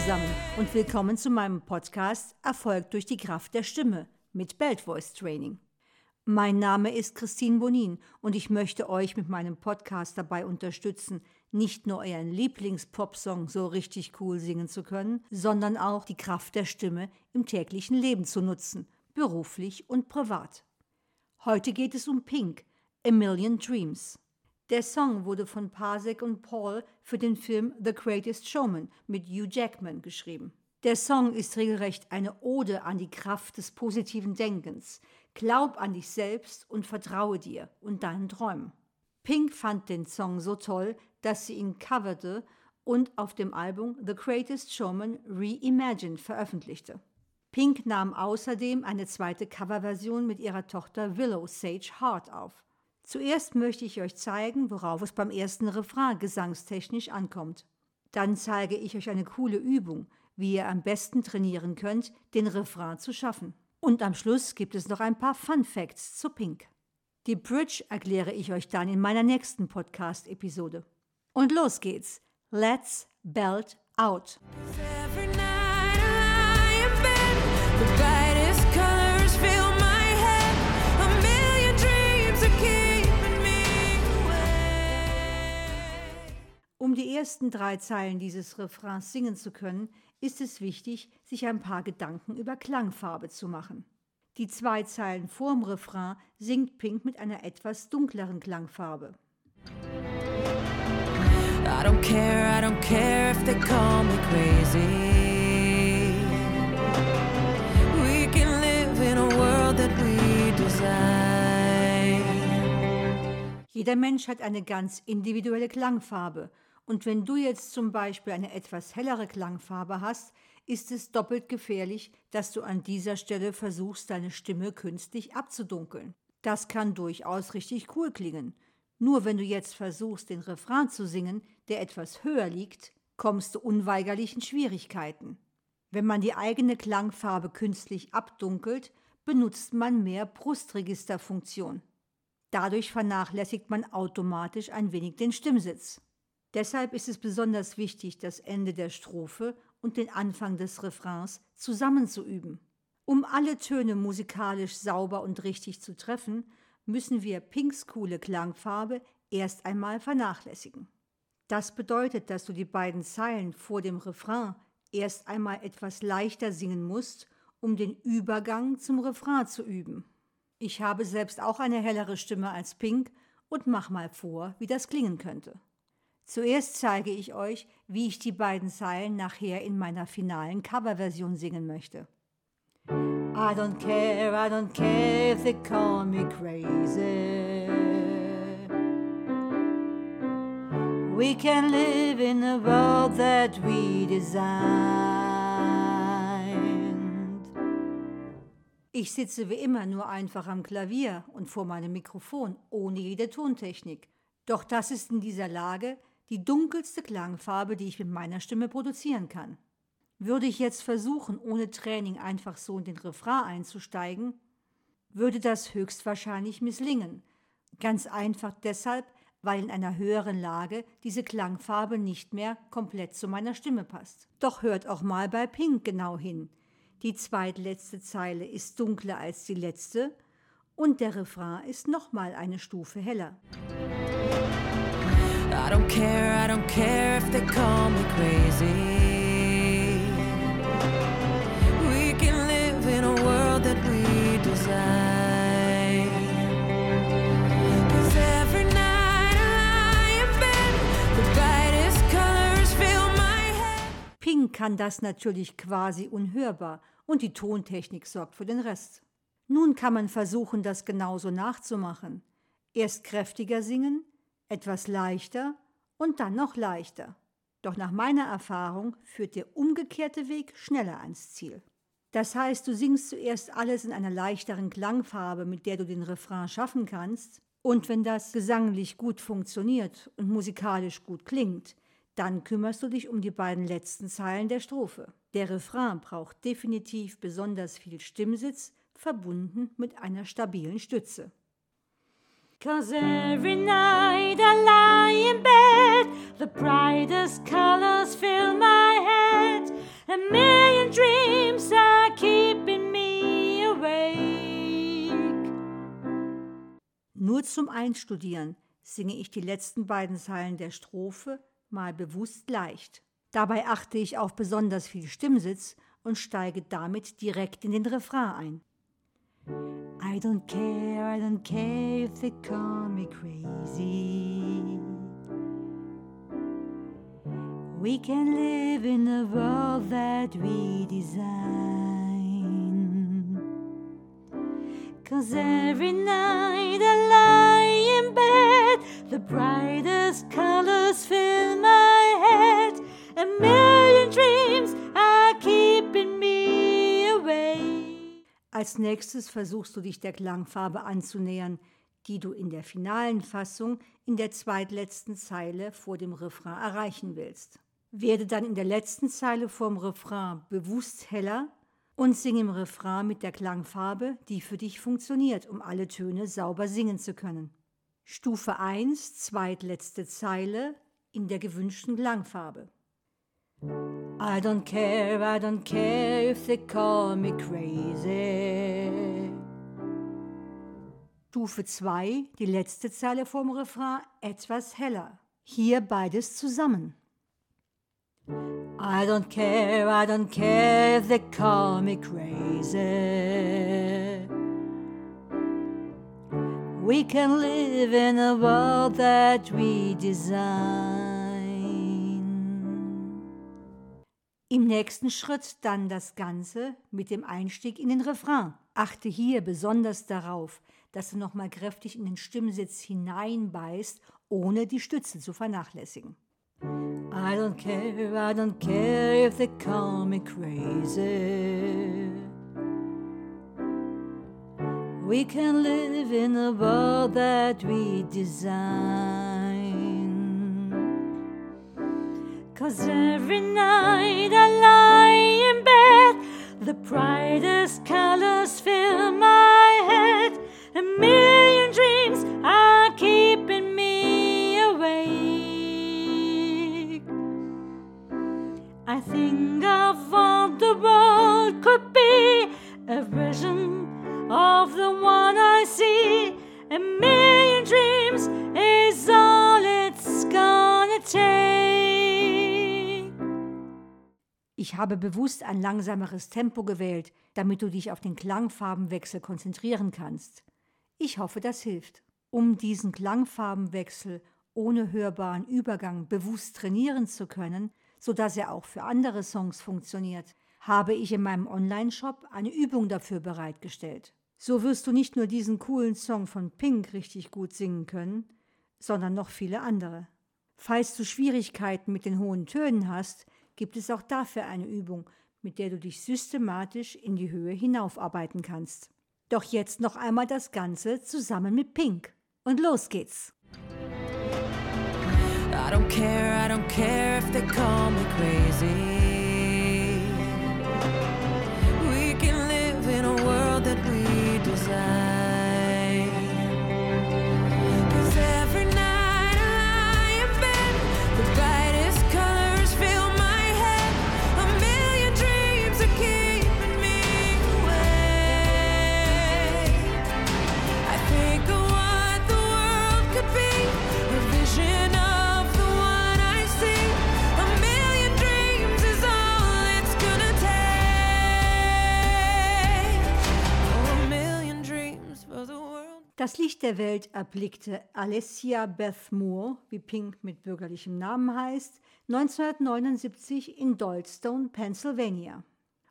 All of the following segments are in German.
zusammen und willkommen zu meinem Podcast Erfolg durch die Kraft der Stimme mit Belt Voice Training. Mein Name ist Christine Bonin und ich möchte euch mit meinem Podcast dabei unterstützen, nicht nur euren Lieblings-Popsong so richtig cool singen zu können, sondern auch die Kraft der Stimme im täglichen Leben zu nutzen, beruflich und privat. Heute geht es um Pink, A Million Dreams. Der Song wurde von Pasek und Paul für den Film The Greatest Showman mit Hugh Jackman geschrieben. Der Song ist regelrecht eine Ode an die Kraft des positiven Denkens. Glaub an dich selbst und vertraue dir und deinen Träumen. Pink fand den Song so toll, dass sie ihn coverte und auf dem Album The Greatest Showman Reimagined veröffentlichte. Pink nahm außerdem eine zweite Coverversion mit ihrer Tochter Willow Sage Hart auf. Zuerst möchte ich euch zeigen, worauf es beim ersten Refrain gesangstechnisch ankommt. Dann zeige ich euch eine coole Übung, wie ihr am besten trainieren könnt, den Refrain zu schaffen. Und am Schluss gibt es noch ein paar Fun Facts zu Pink. Die Bridge erkläre ich euch dann in meiner nächsten Podcast-Episode. Und los geht's. Let's belt out. Um die ersten drei Zeilen dieses Refrains singen zu können, ist es wichtig, sich ein paar Gedanken über Klangfarbe zu machen. Die zwei Zeilen vorm Refrain singt Pink mit einer etwas dunkleren Klangfarbe. I don't care, I don't care if they call me crazy. We can live in a world that we design. Jeder Mensch hat eine ganz individuelle Klangfarbe. Und wenn du jetzt zum Beispiel eine etwas hellere Klangfarbe hast, ist es doppelt gefährlich, dass du an dieser Stelle versuchst, deine Stimme künstlich abzudunkeln. Das kann durchaus richtig cool klingen. Nur wenn du jetzt versuchst, den Refrain zu singen, der etwas höher liegt, kommst du unweigerlich in Schwierigkeiten. Wenn man die eigene Klangfarbe künstlich abdunkelt, benutzt man mehr Brustregisterfunktion. Dadurch vernachlässigt man automatisch ein wenig den Stimmsitz. Deshalb ist es besonders wichtig, das Ende der Strophe und den Anfang des Refrains zusammenzuüben. Um alle Töne musikalisch sauber und richtig zu treffen, müssen wir Pinks coole Klangfarbe erst einmal vernachlässigen. Das bedeutet, dass du die beiden Zeilen vor dem Refrain erst einmal etwas leichter singen musst, um den Übergang zum Refrain zu üben. Ich habe selbst auch eine hellere Stimme als Pink und mach mal vor, wie das klingen könnte. Zuerst zeige ich euch, wie ich die beiden Zeilen nachher in meiner finalen Coverversion singen möchte. I don't care, I don't care if they call me crazy. We can live in a world that we designed. Ich sitze wie immer nur einfach am Klavier und vor meinem Mikrofon, ohne jede Tontechnik. Doch das ist in dieser Lage die dunkelste Klangfarbe, die ich mit meiner Stimme produzieren kann. Würde ich jetzt versuchen, ohne Training einfach so in den Refrain einzusteigen, würde das höchstwahrscheinlich misslingen. Ganz einfach deshalb, weil in einer höheren Lage diese Klangfarbe nicht mehr komplett zu meiner Stimme passt. Doch hört auch mal bei Pink genau hin. Die zweitletzte Zeile ist dunkler als die letzte und der Refrain ist nochmal eine Stufe heller. I don't care, I don't care if they call me crazy. Ping kann das natürlich quasi unhörbar und die Tontechnik sorgt für den Rest. Nun kann man versuchen, das genauso nachzumachen. Erst kräftiger singen, etwas leichter und dann noch leichter. Doch nach meiner Erfahrung führt der umgekehrte Weg schneller ans Ziel. Das heißt, du singst zuerst alles in einer leichteren Klangfarbe, mit der du den Refrain schaffen kannst, und wenn das gesanglich gut funktioniert und musikalisch gut klingt, dann kümmerst du dich um die beiden letzten Zeilen der Strophe. Der Refrain braucht definitiv besonders viel Stimmsitz, verbunden mit einer stabilen Stütze. Cause every night I lie in bed, the brightest colors fill my head. A million dreams are keeping me awake. Nur zum Einstudieren singe ich die letzten beiden Zeilen der Strophe mal bewusst leicht. Dabei achte ich auf besonders viel Stimmsitz und steige damit direkt in den Refrain ein. I don't care, I don't care if they call me crazy. We can live in a world that we design. Cause every night I lie in bed, the brightest colors fill my Als nächstes versuchst du dich der Klangfarbe anzunähern, die du in der finalen Fassung in der zweitletzten Zeile vor dem Refrain erreichen willst werde dann in der letzten Zeile vorm Refrain bewusst heller und singe im Refrain mit der Klangfarbe, die für dich funktioniert, um alle Töne sauber singen zu können. Stufe 1, zweitletzte Zeile in der gewünschten Klangfarbe. I don't care, I don't care if they call me crazy. Stufe 2, die letzte Zeile vorm Refrain, etwas heller. Hier beides zusammen. I don't care, I don't care if they call me crazy. We can live in a world that we design. Im nächsten Schritt dann das Ganze mit dem Einstieg in den Refrain. Achte hier besonders darauf, dass du nochmal kräftig in den Stimmsitz hineinbeißt, ohne die Stütze zu vernachlässigen. I don't care, I don't care if they call me crazy. We can live in a world that we design. Cause every night I lie in bed, the brightest colors fill my head. A million dreams are keeping me awake. I think of Ich habe bewusst ein langsameres Tempo gewählt, damit du dich auf den Klangfarbenwechsel konzentrieren kannst. Ich hoffe, das hilft. Um diesen Klangfarbenwechsel ohne hörbaren Übergang bewusst trainieren zu können, sodass er auch für andere Songs funktioniert, habe ich in meinem Online-Shop eine Übung dafür bereitgestellt. So wirst du nicht nur diesen coolen Song von Pink richtig gut singen können, sondern noch viele andere. Falls du Schwierigkeiten mit den hohen Tönen hast, gibt es auch dafür eine Übung, mit der du dich systematisch in die Höhe hinaufarbeiten kannst. Doch jetzt noch einmal das Ganze zusammen mit Pink. Und los geht's! I don't care, I don't care if they call me crazy. Das Licht der Welt erblickte Alessia Beth Moore, wie Pink mit bürgerlichem Namen heißt, 1979 in Doldstone, Pennsylvania.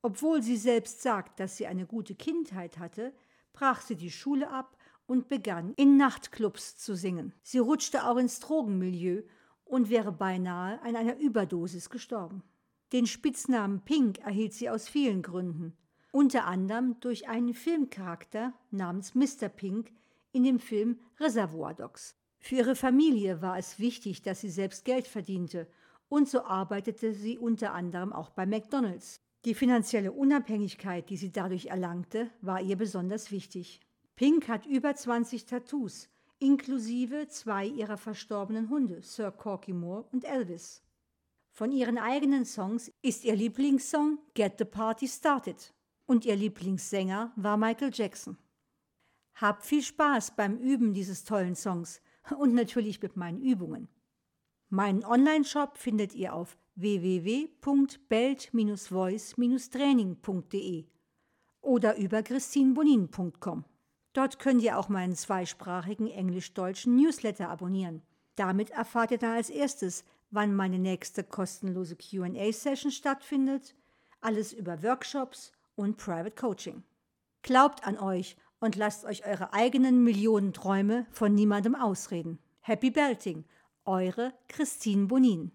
Obwohl sie selbst sagt, dass sie eine gute Kindheit hatte, brach sie die Schule ab und begann in Nachtclubs zu singen. Sie rutschte auch ins Drogenmilieu und wäre beinahe an einer Überdosis gestorben. Den Spitznamen Pink erhielt sie aus vielen Gründen, unter anderem durch einen Filmcharakter namens Mr. Pink, in dem Film Reservoir Dogs. Für ihre Familie war es wichtig, dass sie selbst Geld verdiente, und so arbeitete sie unter anderem auch bei McDonald's. Die finanzielle Unabhängigkeit, die sie dadurch erlangte, war ihr besonders wichtig. Pink hat über 20 Tattoos, inklusive zwei ihrer verstorbenen Hunde, Sir Corky Moore und Elvis. Von ihren eigenen Songs ist ihr Lieblingssong Get the Party Started und ihr Lieblingssänger war Michael Jackson. Habt viel Spaß beim Üben dieses tollen Songs und natürlich mit meinen Übungen. Meinen Online-Shop findet ihr auf www.belt-voice-training.de oder über christinbonin.com. Dort könnt ihr auch meinen zweisprachigen englisch-deutschen Newsletter abonnieren. Damit erfahrt ihr dann als erstes, wann meine nächste kostenlose QA-Session stattfindet, alles über Workshops und Private Coaching. Glaubt an euch und lasst euch eure eigenen Millionen Träume von niemandem ausreden. Happy Belting, eure Christine Bonin.